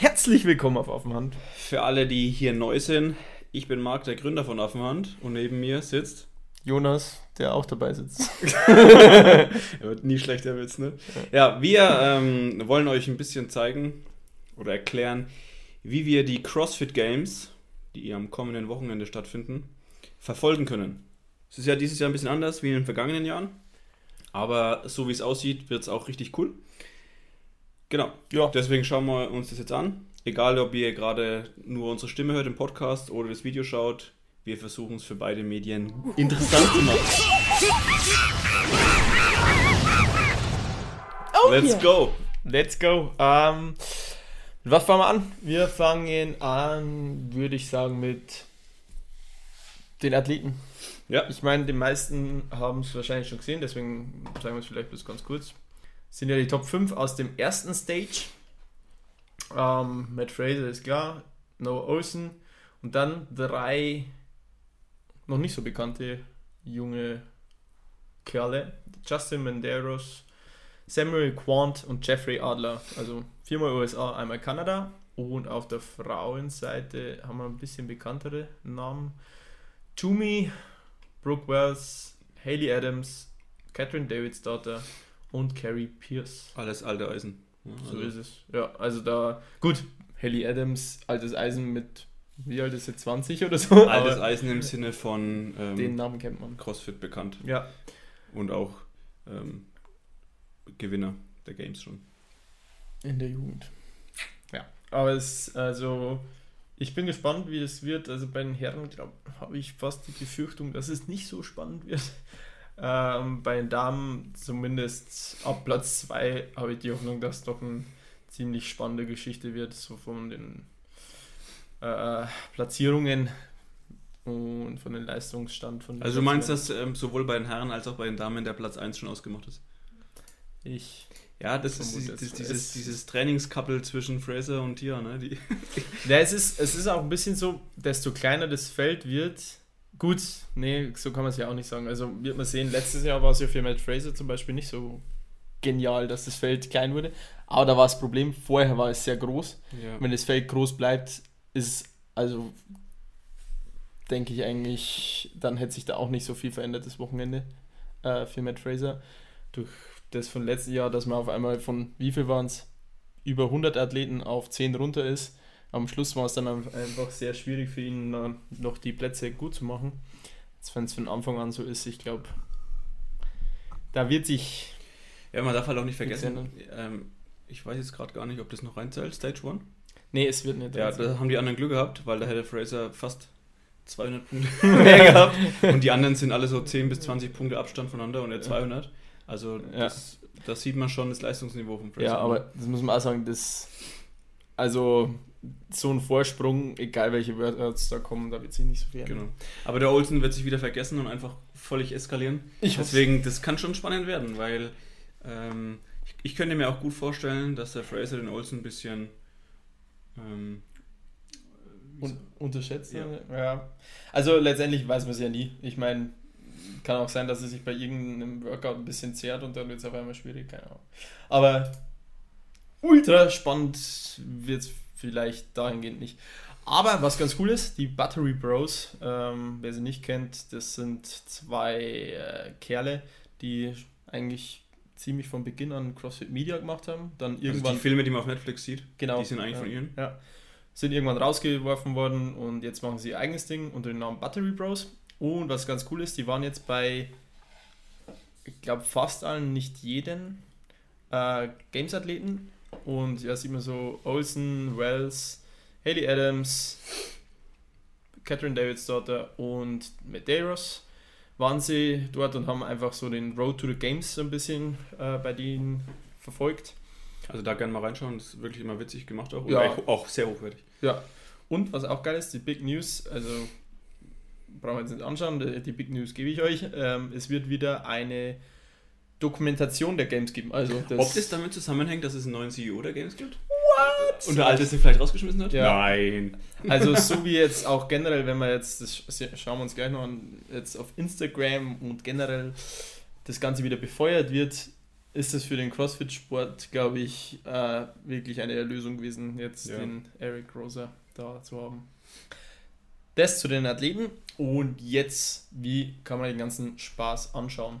Herzlich willkommen auf Affenhand. Für alle, die hier neu sind, ich bin Marc, der Gründer von Affenhand und neben mir sitzt Jonas, der auch dabei sitzt. er wird nie schlechter Witz, ne? Ja, wir ähm, wollen euch ein bisschen zeigen oder erklären, wie wir die CrossFit Games, die am kommenden Wochenende stattfinden, verfolgen können. Es ist ja dieses Jahr ein bisschen anders wie in den vergangenen Jahren, aber so wie es aussieht, wird es auch richtig cool. Genau. Ja. Deswegen schauen wir uns das jetzt an. Egal, ob ihr gerade nur unsere Stimme hört im Podcast oder das Video schaut, wir versuchen es für beide Medien interessant zu machen. Oh Let's yeah. go. Let's go. Ähm, was fangen wir an? Wir fangen an, würde ich sagen, mit den Athleten. Ja. Ich meine, die meisten haben es wahrscheinlich schon gesehen, deswegen sagen wir es vielleicht bloß ganz kurz. Sind ja die Top 5 aus dem ersten Stage. Ähm, Matt Fraser ist klar, Noah Olsen und dann drei noch nicht so bekannte junge Kerle. Justin Menderos, Samuel Quant und Jeffrey Adler. Also viermal USA, einmal Kanada. Und auf der Frauenseite haben wir ein bisschen bekanntere Namen. Jumi, Brooke Wells, Haley Adams, Catherine Davids Daughter und Carrie Pierce. Alles alte Eisen. Ja, so also. ist es. Ja, also da, gut, Haley Adams, altes Eisen mit wie alt ist sie, 20 oder so? Altes Eisen im Sinne von ähm, den Namen kennt man. CrossFit bekannt. Ja. Und auch ähm, Gewinner der Games schon. In der Jugend. Ja. Aber es, also, ich bin gespannt, wie es wird. Also bei den Herren habe ich fast die Befürchtung, dass es nicht so spannend wird. Ähm, bei den Damen, zumindest ab Platz 2, habe ich die Hoffnung, dass es doch eine ziemlich spannende Geschichte wird, so von den äh, Platzierungen und von den Leistungsstand von Also du meinst, dass ähm, sowohl bei den Herren als auch bei den Damen der Platz 1 schon ausgemacht ist? Ich. Ja, das ist das, dieses, dieses Trainingskappel zwischen Fraser und Tia, ne? Die ja, es ist, es ist auch ein bisschen so, desto kleiner das Feld wird, gut, nee, so kann man es ja auch nicht sagen. Also wird man sehen, letztes Jahr war es ja für Matt Fraser zum Beispiel nicht so genial, dass das Feld klein wurde. Aber da war das Problem, vorher war es sehr groß. Ja. Wenn das Feld groß bleibt, ist also denke ich eigentlich, dann hätte sich da auch nicht so viel verändert das Wochenende äh, für Matt Fraser. Durch das von letzten Jahr, dass man auf einmal von, wie viel waren es, über 100 Athleten auf 10 runter ist. Am Schluss war es dann einfach sehr schwierig für ihn, noch die Plätze gut zu machen. Jetzt, wenn es von Anfang an so ist, ich glaube, da wird sich. Ja, man darf halt auch nicht vergessen, ähm, ich weiß jetzt gerade gar nicht, ob das noch reinzählt, Stage 1. Nee, es wird nicht. Ja, da haben die anderen Glück gehabt, weil da hätte Fraser fast 200 Punkte mehr gehabt. Und die anderen sind alle so 10 bis 20 Punkte Abstand voneinander und er 200. Also das, ja. das sieht man schon, das Leistungsniveau von Fraser. Ja, aber das muss man auch sagen, das, also so ein Vorsprung, egal welche Wörter da kommen, da wird sich nicht so viel Genau. Aber der Olsen wird sich wieder vergessen und einfach völlig eskalieren. Ich Deswegen, das kann schon spannend werden, weil ähm, ich, ich könnte mir auch gut vorstellen, dass der Fraser den Olsen ein bisschen ähm, Un unterschätzt. Ja. ja. Also letztendlich weiß man es ja nie. Ich meine, kann auch sein, dass es sich bei irgendeinem Workout ein bisschen zehrt und dann wird es auf einmal schwierig, keine Ahnung. Aber ultra spannend wird es vielleicht dahingehend nicht. Aber was ganz cool ist, die Battery Bros, ähm, wer sie nicht kennt, das sind zwei äh, Kerle, die eigentlich ziemlich von Beginn an CrossFit Media gemacht haben. Dann irgendwann. Also die Filme, die man auf Netflix sieht, genau, die sind eigentlich ja, von ihnen. Ja. Sind irgendwann rausgeworfen worden und jetzt machen sie ihr eigenes Ding unter dem Namen Battery Bros. Und was ganz cool ist, die waren jetzt bei, ich glaube, fast allen, nicht jeden äh, Games-Athleten. Und ja, sieht man so Olsen, Wells, Haley Adams, Catherine Davids Daughter und Medeiros waren sie dort und haben einfach so den Road to the Games so ein bisschen äh, bei denen verfolgt. Also da gerne mal reinschauen, das ist wirklich immer witzig gemacht auch. Ja. auch sehr hochwertig. Ja. Und was auch geil ist, die Big News, also brauchen wir jetzt nicht anschauen, die Big News gebe ich euch. Ähm, es wird wieder eine Dokumentation der Games geben. Also das Ob das damit zusammenhängt, dass es einen neuen CEO der Games gibt? What? Und der alte sich vielleicht rausgeschmissen hat? Ja. Nein. Also so wie jetzt auch generell, wenn wir jetzt, das schauen wir uns gleich noch an, jetzt auf Instagram und generell das Ganze wieder befeuert wird, ist es für den CrossFit-Sport, glaube ich, äh, wirklich eine Erlösung gewesen, jetzt ja. den Eric Rosa da zu haben. Das zu den Athleten. Und jetzt, wie kann man den ganzen Spaß anschauen?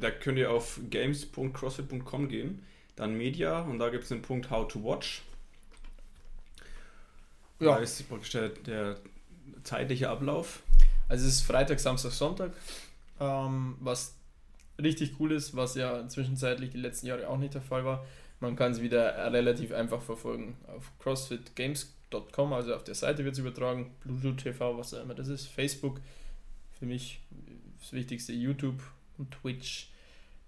Da könnt ihr auf games.crossfit.com gehen, dann Media und da gibt es den Punkt How to Watch. Ja. Da ist praktisch der, der zeitliche Ablauf. Also es ist Freitag, Samstag, Sonntag, ähm, was richtig cool ist, was ja zwischenzeitlich die letzten Jahre auch nicht der Fall war. Man kann es wieder relativ einfach verfolgen. Auf crossfitgames.com, also auf der Seite wird es übertragen, Bluetooth TV, was auch immer das ist, Facebook, für mich das Wichtigste, YouTube und Twitch.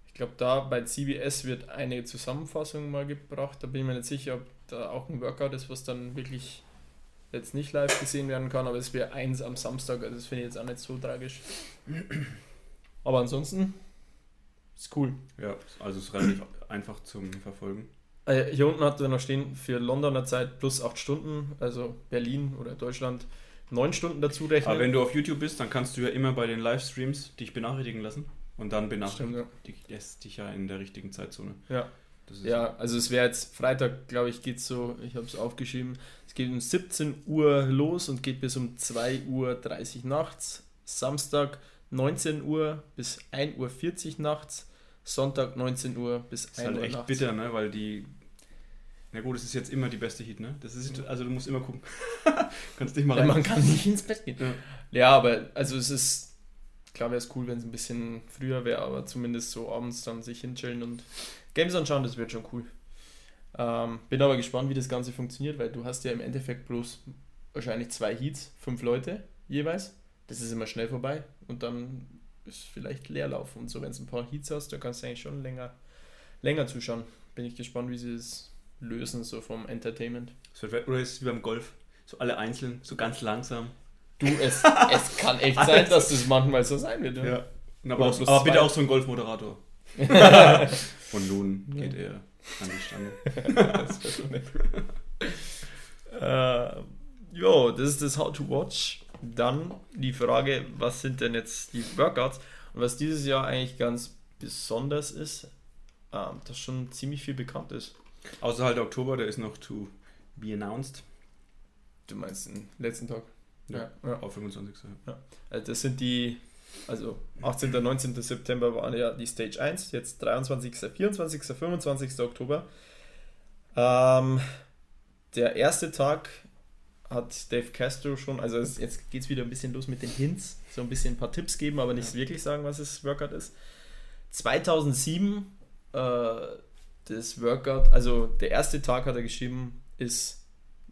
Ich glaube, da bei CBS wird eine Zusammenfassung mal gebracht. Da bin ich mir nicht sicher, ob da auch ein Workout ist, was dann wirklich jetzt nicht live gesehen werden kann, aber es wäre eins am Samstag, also das finde ich jetzt auch nicht so tragisch. Aber ansonsten ist cool. Ja, also es ist relativ einfach zum Verfolgen. Äh, hier unten hat er noch stehen für Londoner Zeit plus 8 Stunden, also Berlin oder Deutschland 9 Stunden dazu rechnen. Aber wenn du auf YouTube bist, dann kannst du ja immer bei den Livestreams dich benachrichtigen lassen und dann benachrichtigt ja. dich ja in der richtigen Zeitzone. Ja. ja, also es wäre jetzt Freitag, glaube ich, geht so, ich habe es aufgeschrieben, es geht um 17 Uhr los und geht bis um 2.30 Uhr nachts. Samstag 19 Uhr bis 1.40 Uhr nachts. Sonntag 19 Uhr bis 1 Uhr halt echt nachts. bitter, ne? Weil die. Na gut, es ist jetzt immer die beste Heat, ne? Das ist, also du musst immer gucken. Kannst nicht mal rein. Ja, man kann nicht ins Bett gehen. Ja, ja aber also es ist. Klar wäre es cool, wenn es ein bisschen früher wäre, aber zumindest so abends dann sich hinchillen und Games anschauen, das wird schon cool. Ähm, bin aber gespannt, wie das Ganze funktioniert, weil du hast ja im Endeffekt bloß wahrscheinlich zwei Heats, fünf Leute jeweils. Das ist immer schnell vorbei und dann ist vielleicht Leerlauf und so. Wenn du ein paar Heats hast, dann kannst du eigentlich schon länger, länger zuschauen. Bin ich gespannt, wie sie es lösen, so vom Entertainment. Oder ist es wie beim Golf, so alle einzeln, so ganz langsam. Du, es, es kann echt sein, dass das manchmal so sein wird. Ja. ja. Aber, auch, aber bitte auch so ein Golfmoderator. und nun geht er an die Stange. das wäre schon nett. äh, jo, das ist das How to Watch. Dann die Frage, was sind denn jetzt die Workouts? Und was dieses Jahr eigentlich ganz besonders ist, ähm, dass schon ziemlich viel bekannt ist. Außer halt Oktober, der ist noch to be announced. Du meinst den letzten Tag? Ja, ja. auf 25. Ja. Also das sind die also 18. und 19. September waren ja die Stage 1, jetzt 23., 24., 25. Oktober. Ähm, der erste Tag hat Dave Castro schon, also es, jetzt geht es wieder ein bisschen los mit den Hints, so ein bisschen ein paar Tipps geben, aber nicht ja. wirklich sagen, was das Workout ist. 2007, äh, das Workout, also der erste Tag hat er geschrieben, ist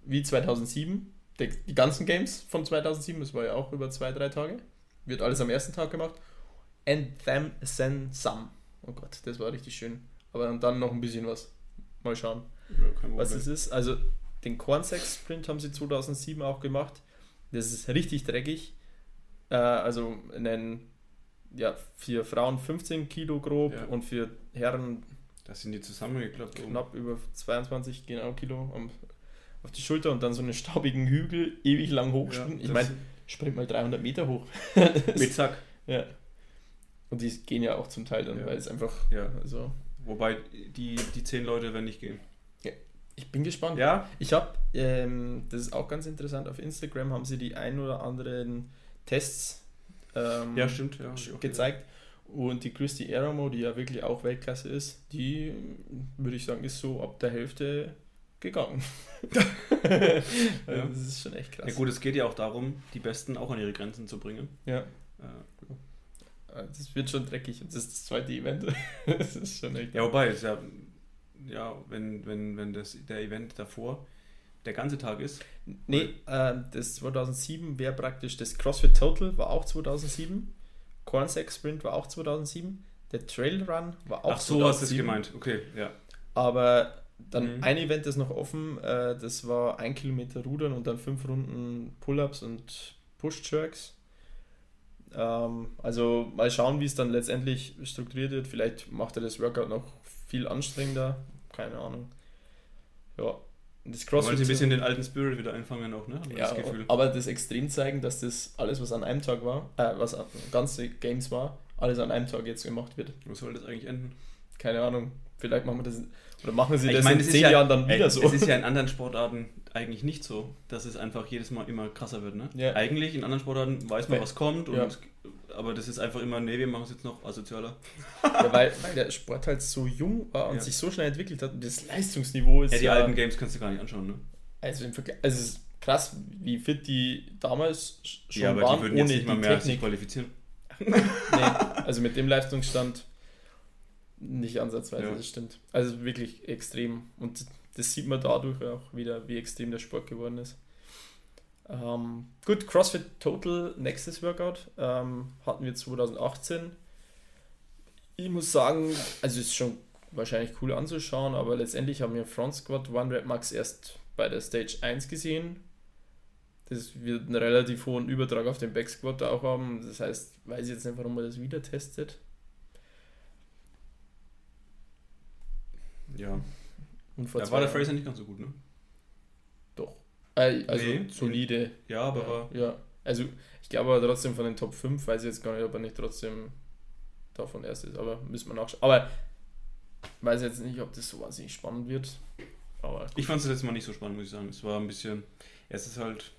wie 2007, die, die ganzen Games von 2007, das war ja auch über zwei, drei Tage. Wird alles am ersten Tag gemacht. And them then some. Oh Gott, das war richtig schön. Aber dann noch ein bisschen was. Mal schauen, ja, was es ist. Also den Cornsex Sprint haben sie 2007 auch gemacht. Das ist richtig dreckig. Äh, also einen, ja, für Frauen 15 Kilo grob ja. und für Herren. Das sind die zusammengeklappt. Knapp oben. über 22 genau Kilo auf die Schulter und dann so einen staubigen Hügel ewig lang hochspringen. Ja, ich meine, sprint mal 300 Meter hoch. Mit Zack. Ja. Und die gehen ja auch zum Teil dann, ja. weil es einfach. Ja. Also Wobei die, die zehn Leute werden nicht gehen. Ja. Ich bin gespannt. Ja. Ich habe, ähm, das ist auch ganz interessant, auf Instagram haben sie die ein oder anderen Tests ähm, ja, stimmt, ja, gezeigt. Und die Christy Aeromo, die ja wirklich auch Weltklasse ist, die würde ich sagen, ist so ab der Hälfte gegangen. ja. Das ist schon echt krass. Ja gut, es geht ja auch darum, die Besten auch an ihre Grenzen zu bringen. Ja. Äh, das wird schon dreckig und das ist das zweite Event. das ist schon echt. Ja, wobei, ist ja, ja wenn, wenn, wenn das, der Event davor der ganze Tag ist. Nee, äh, das 2007 wäre praktisch das CrossFit Total, war auch 2007. Cornsack Sprint war auch 2007. Der Trail Run war auch Ach so, 2007. hast du es gemeint. Okay, ja. Aber dann mhm. ein Event ist noch offen, äh, das war ein Kilometer Rudern und dann fünf Runden Pull-Ups und Push-Jerks. Ähm, also mal schauen, wie es dann letztendlich strukturiert wird. Vielleicht macht er das Workout noch viel anstrengender. Keine Ahnung. Ja. Das Crossfit. Wollen ein bisschen den alten Spirit wieder einfangen auch, ne? Ja, das aber das extrem zeigen, dass das alles, was an einem Tag war, äh, was ganze Games war, alles an einem Tag jetzt gemacht wird. Wo soll das eigentlich enden? keine Ahnung, vielleicht machen wir das oder machen sie ich das meine, in zehn ja, Jahren dann wieder ey, so. Es ist ja in anderen Sportarten eigentlich nicht so, dass es einfach jedes Mal immer krasser wird. Ne? Ja. Eigentlich in anderen Sportarten weiß man, was kommt, ja. aber das ist einfach immer, nee, wir machen es jetzt noch asozialer. Ja, weil, weil der Sport halt so jung war und sich so schnell entwickelt hat und das Leistungsniveau ist. Ja, die alten Games kannst du gar nicht anschauen, ne? Also im Vergleich, also es ist krass, wie fit die damals schon ja, aber waren, die würden jetzt nicht mal mehr Technik. qualifizieren. nee, also mit dem Leistungsstand nicht ansatzweise, ja. das stimmt. Also wirklich extrem. Und das sieht man dadurch auch wieder, wie extrem der Sport geworden ist. Ähm, gut, CrossFit Total nächstes Workout ähm, hatten wir 2018. Ich muss sagen, also ist schon wahrscheinlich cool anzuschauen, aber letztendlich haben wir Front Squat One Rep Max erst bei der Stage 1 gesehen. Das wird einen relativ hohen Übertrag auf den Back Squat auch haben. Das heißt, weiß ich jetzt nicht, warum man das wieder testet. Ja. Und vor da war der Fraser nicht ganz so gut, ne? Doch. Äh, also nee, solide. Ja, aber. Ja, ja. Also ich glaube aber trotzdem von den Top 5, weiß ich jetzt gar nicht, ob er nicht trotzdem davon erst ist, aber müssen wir nachschauen. Aber weiß jetzt nicht, ob das so wahnsinnig spannend wird. Aber ich fand es jetzt mal nicht so spannend, muss ich sagen. Es war ein bisschen. Es ist halt.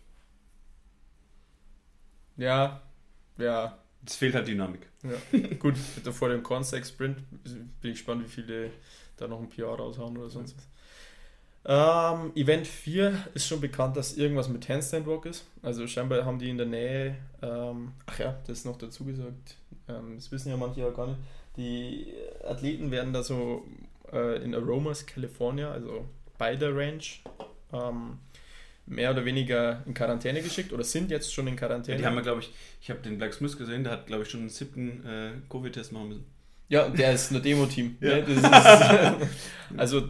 Ja, ja. Es fehlt halt Dynamik. Ja. Gut, vor dem Cornsec-Sprint bin ich gespannt, wie viele da noch ein PR raushauen oder sonst was. Ähm, Event 4 ist schon bekannt, dass irgendwas mit Handstand Walk ist. Also scheinbar haben die in der Nähe, ähm, ach ja, das ist noch dazu gesagt, ähm, das wissen ja manche ja gar nicht. Die Athleten werden da so äh, in Aromas, California, also bei der Range, ähm, mehr oder weniger in Quarantäne geschickt oder sind jetzt schon in Quarantäne. Ja, die haben ja, glaube ich, ich habe den Black Smith gesehen, der hat, glaube ich, schon einen siebten äh, Covid-Test machen müssen. Ja, der ist nur Demo-Team. ja. ne? also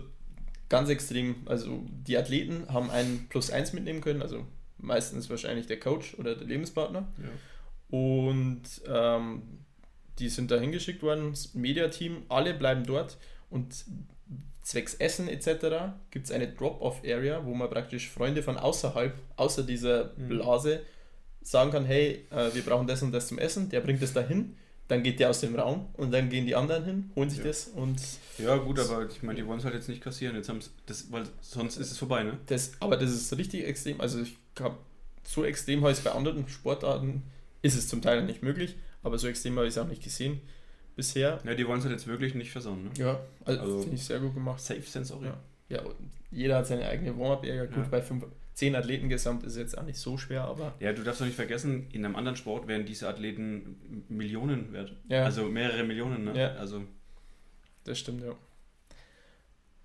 ganz extrem. Also die Athleten haben einen Plus 1 mitnehmen können, also meistens wahrscheinlich der Coach oder der Lebenspartner. Ja. Und ähm, die sind da hingeschickt worden, das Mediateam, alle bleiben dort und zwecks Essen etc. gibt es eine Drop-Off-Area, wo man praktisch Freunde von außerhalb, außer dieser mhm. Blase, sagen kann, hey, äh, wir brauchen das und das zum Essen, der bringt es dahin dann geht der aus dem Raum und dann gehen die anderen hin, holen sich ja. das und. Ja, gut, aber ich meine, die wollen es halt jetzt nicht kassieren, jetzt haben das, weil sonst ist es vorbei, ne? Das, aber das ist richtig extrem. Also ich habe so extrem heiß bei anderen Sportarten ist es zum Teil nicht möglich, aber so extrem habe ich es auch nicht gesehen bisher. Ja, die wollen es halt jetzt wirklich nicht versauen, ne? Ja, also, also finde ich sehr gut gemacht. Safe Sensory. Ja, ja jeder hat seine eigene Warm-Up-Area. Gut, ja. bei fünf, zehn Athleten gesamt ist jetzt auch nicht so schwer, aber. Ja, du darfst doch nicht vergessen, in einem anderen Sport wären diese Athleten Millionen wert. Ja. Also mehrere Millionen, ne? Ja. Also. Das stimmt, ja.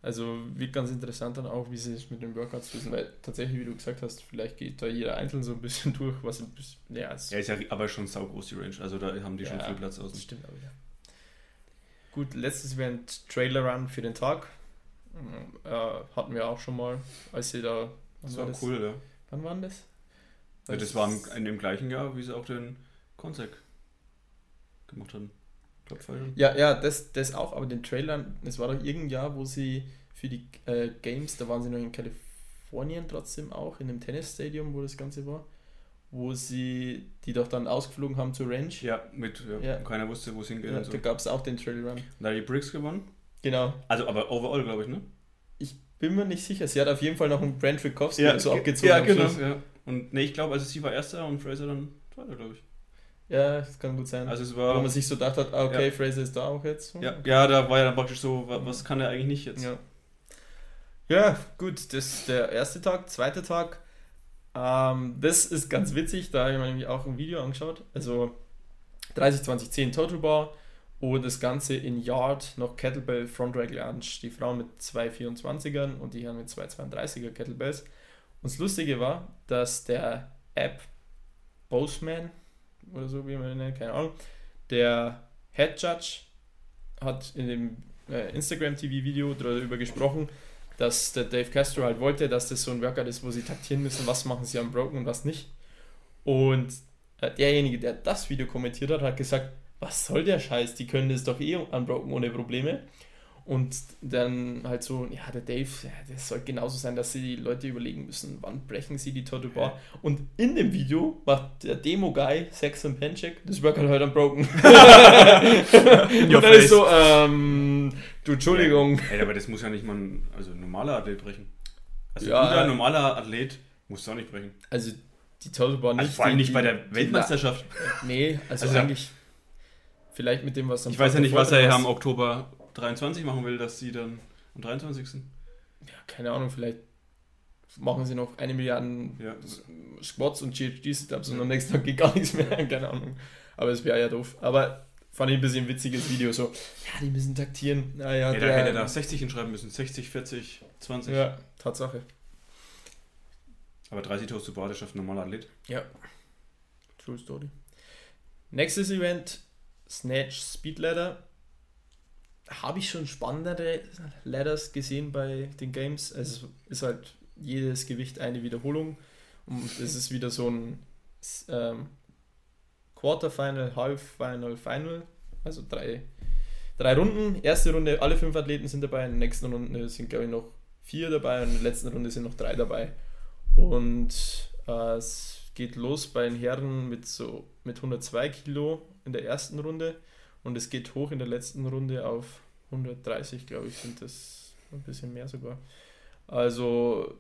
Also wird ganz interessant dann auch, wie sie sich mit den Workouts lösen, weil tatsächlich, wie du gesagt hast, vielleicht geht da jeder einzeln so ein bisschen durch, was ein bisschen. Ja, ist ja, ist ja aber schon saugroß die Range, also da haben die ja, schon viel Platz aus. Stimmt aber, ja. Gut, letztes Event Trailer Run für den Tag. Äh, hatten wir auch schon mal, als sie da das war, war cool, ja. Wann war das? Ja, das war in dem gleichen Jahr, wie sie auch den Consec gemacht haben. Ja, ja, das, das auch, aber den Trailer, es war doch irgendein Jahr, wo sie für die äh, Games, da waren sie noch in Kalifornien trotzdem auch, in dem Tennisstadium, wo das Ganze war, wo sie die doch dann ausgeflogen haben zur Range. Ja, mit, ja, ja. keiner wusste, wo es hingeht. Ja, so. Da gab es auch den Trail Run. Da hat die Briggs gewonnen. Genau. Also, aber overall, glaube ich, ne? Ich bin mir nicht sicher. Sie hat auf jeden Fall noch einen Brent Rikowski ja, so abgezogen. Ja, genau. Ja. Und ne, ich glaube, also sie war erster und Fraser dann zweiter, glaube ich. Ja, das kann gut sein. Also es war, Wo man sich so gedacht hat, ah, okay. Fraser ist da auch jetzt. Ja, ja, da war ja dann praktisch so, was kann er eigentlich nicht jetzt? Ja, ja gut, das ist der erste Tag. Zweiter Tag, ähm, das ist ganz witzig, da habe ich mir nämlich auch ein Video angeschaut. Also 30, 20, 10 Total Bar, und das Ganze in Yard noch Kettlebell Front Rack Lunge. Die Frauen mit 224ern und die Herren mit 232er Kettlebells. Und das Lustige war, dass der App Boseman oder so, wie man ihn nennt, keine Ahnung, der Head Judge hat in dem äh, Instagram TV Video darüber gesprochen, dass der Dave Castro halt wollte, dass das so ein Workout ist, wo sie taktieren müssen, was machen sie am Broken und was nicht. Und äh, derjenige, der das Video kommentiert hat, hat gesagt, was soll der Scheiß? Die können das doch eh unbroken ohne Probleme. Und dann halt so, ja, der Dave, ja, das soll genauso sein, dass sie die Leute überlegen müssen, wann brechen sie die Total Bar. Und in dem Video macht der Demo-Guy, Sex und Pencheck, das Workout halt unbroken. und dann ist so, ähm, du, Entschuldigung. Ey, aber das muss ja nicht mal ein, also ein normaler Athlet brechen. Also ja, ein guter, normaler Athlet muss es auch nicht brechen. Also die Total Bar nicht. Also vor allem nicht die, bei der Weltmeisterschaft. nee, also, also eigentlich vielleicht mit dem, was am Ich weiß ja nicht, was er ja im Oktober 23 machen will, dass sie dann am 23. Ja, keine Ahnung, vielleicht machen sie noch eine Milliarde ja. Squats und GHD-Setups und am nächsten Tag geht gar nichts mehr, keine Ahnung. Aber es wäre ja doof. Aber fand ich ein bisschen ein witziges Video, so, ja, die müssen taktieren. Naja, ja, da hätte er da 60 hinschreiben müssen, 60, 40, 20. Ja, Tatsache. Aber 30 Toast schafft ein normaler Athlet. Ja. True Story. Nächstes Event, Snatch Speed Ladder habe ich schon spannendere Ladders gesehen bei den Games. Es ist halt jedes Gewicht eine Wiederholung und es ist wieder so ein ähm, Quarterfinal, Halbfinal, Final. Also drei, drei Runden. Erste Runde, alle fünf Athleten sind dabei. In der nächsten Runde sind, glaube ich, noch vier dabei und in der letzten Runde sind noch drei dabei. Und äh, es geht los bei den Herren mit so mit 102 Kilo in der ersten Runde und es geht hoch in der letzten Runde auf 130, glaube ich, sind das ein bisschen mehr sogar. Also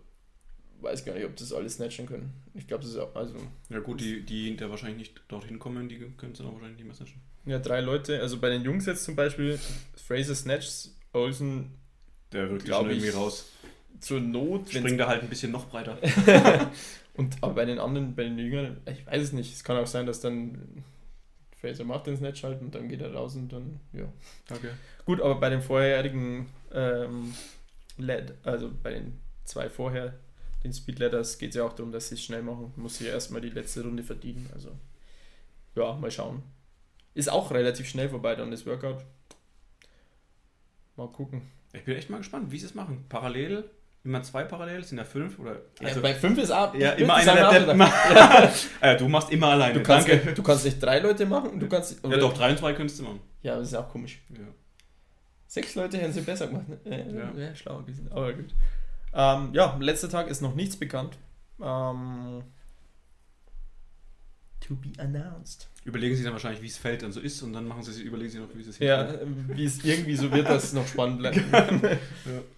weiß gar nicht, ob das alles snatchen können. Ich glaube, das ist auch, also. Ja gut, die, die da wahrscheinlich nicht dorthin kommen, die können es dann auch wahrscheinlich nicht mehr snatchen. Ja, drei Leute, also bei den Jungs jetzt zum Beispiel, Fraser snatchts, Olsen, der wird glaube ich irgendwie raus. Zur Not. Springt da halt ein bisschen noch breiter. Und aber bei den anderen, bei den Jüngeren, ich weiß es nicht. Es kann auch sein, dass dann Fraser macht den Snatch halt und dann geht er raus und dann, ja. Okay. Gut, aber bei den vorherigen ähm, LED, also bei den zwei vorher, den Speed Ladders, geht es ja auch darum, dass sie es schnell machen. Muss sie erstmal die letzte Runde verdienen. Also, ja, mal schauen. Ist auch relativ schnell vorbei dann das Workout. Mal gucken. Ich bin echt mal gespannt, wie sie es machen. Parallel Immer zwei parallel, sind ja fünf oder. Also, ja, bei fünf ist ab. Ja, immer einer der Depp. Immer, ja. ja. du machst immer alleine. Du kannst, Danke. du kannst nicht drei Leute machen. Du kannst, ja, doch, drei und zwei könntest du machen. Ja, das ist auch komisch. Ja. Sechs Leute hätten sie besser gemacht. Ne? Äh, ja. Wäre schlauer gewesen. Aber gut. Ähm, ja, letzter Tag ist noch nichts bekannt. Ähm, to be announced. Überlegen sie dann wahrscheinlich, wie es fällt dann so ist und dann machen sie überlegen sie noch, wie es Ja, wie es irgendwie so wird, dass es noch spannend bleibt. ja,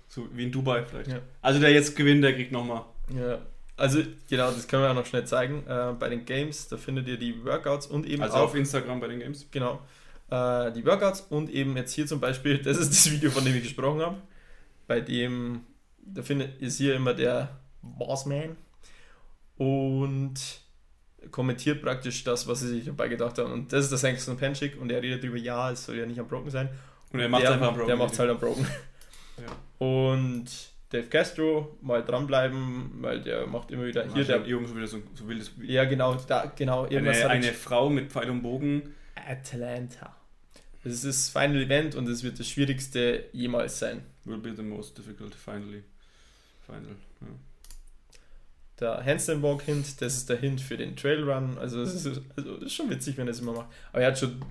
so wie in Dubai vielleicht. Ja. Also der jetzt gewinnt, der kriegt nochmal. Ja. Also genau, das können wir auch noch schnell zeigen. Äh, bei den Games, da findet ihr die Workouts und eben Also auch, auf Instagram bei den Games. Genau. Äh, die Workouts und eben jetzt hier zum Beispiel, das ist das Video, von dem ich gesprochen habe. Bei dem, da findet ist hier immer der Bossman. Und kommentiert praktisch das, was sie sich dabei gedacht haben. Und das ist der Sankson Penchik und er redet darüber, ja, es soll ja nicht am Broken sein. Und er macht es einfach am Broken. Der macht es halt am Broken. Ja. Und Dave Castro mal dranbleiben, weil der macht immer wieder hier der irgendwo wieder so, so wildes Ja, genau, da genau eine, eine Frau mit Pfeil und Bogen Atlanta. Es ist das Final Event und es wird das schwierigste jemals sein. Will be the most difficult finally. Final. Ja der Handstand Walk Hint, das ist der Hint für den Trail Run. Also das ist, also ist schon witzig, wenn er es immer macht. Aber er hat schon,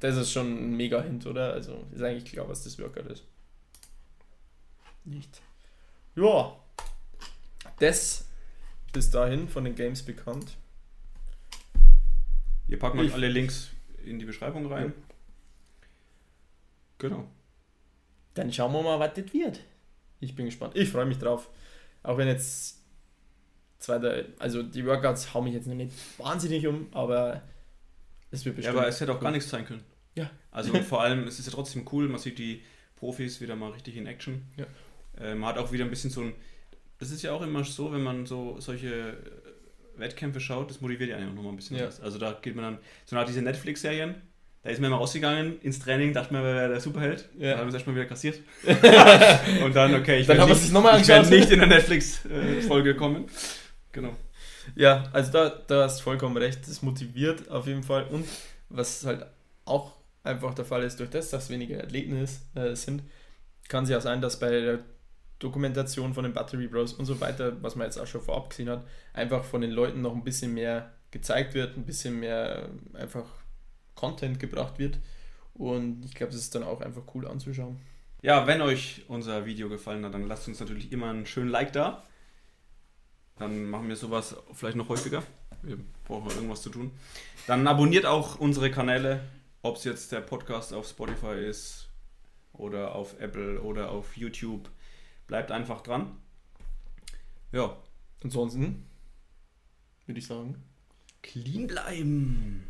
das ist schon ein mega Hint, oder? Also ist eigentlich klar, was das Workout ist. Nicht. Ja, das bis dahin von den Games bekannt. Wir packen euch alle Links in die Beschreibung rein. Ja. Genau. Dann schauen wir mal, was das wird. Ich bin gespannt. Ich freue mich drauf. Auch wenn jetzt zweiter, also die Workouts hauen mich jetzt noch nicht wahnsinnig um, aber es wird bestimmt. Ja, aber es hätte auch cool. gar nichts sein können. Ja. Also vor allem, es ist ja trotzdem cool, man sieht die Profis wieder mal richtig in Action. Ja. Äh, man hat auch wieder ein bisschen so ein. Das ist ja auch immer so, wenn man so solche Wettkämpfe schaut, das motiviert ja auch nochmal ein bisschen. Ja. Also da geht man dann, so nach diese Netflix-Serien, da ist man immer rausgegangen ins Training, dachte man, wer wäre der Superheld. Ja. Dann haben wir es erstmal wieder kassiert. und dann, okay, ich werde nicht, nicht in der Netflix-Folge kommen. Genau. Ja, also da, da hast du vollkommen recht. Das motiviert auf jeden Fall. Und was halt auch einfach der Fall ist, durch das, dass weniger Athleten ist, äh, sind, kann es ja auch sein, dass bei der Dokumentation von den Battery Bros und so weiter, was man jetzt auch schon vorab gesehen hat, einfach von den Leuten noch ein bisschen mehr gezeigt wird, ein bisschen mehr einfach Content gebracht wird. Und ich glaube, das ist dann auch einfach cool anzuschauen. Ja, wenn euch unser Video gefallen hat, dann lasst uns natürlich immer einen schönen Like da. Dann machen wir sowas vielleicht noch häufiger. Wir brauchen irgendwas zu tun. Dann abonniert auch unsere Kanäle, ob es jetzt der Podcast auf Spotify ist oder auf Apple oder auf YouTube. Bleibt einfach dran. Ja. Ansonsten würde ich sagen, clean bleiben.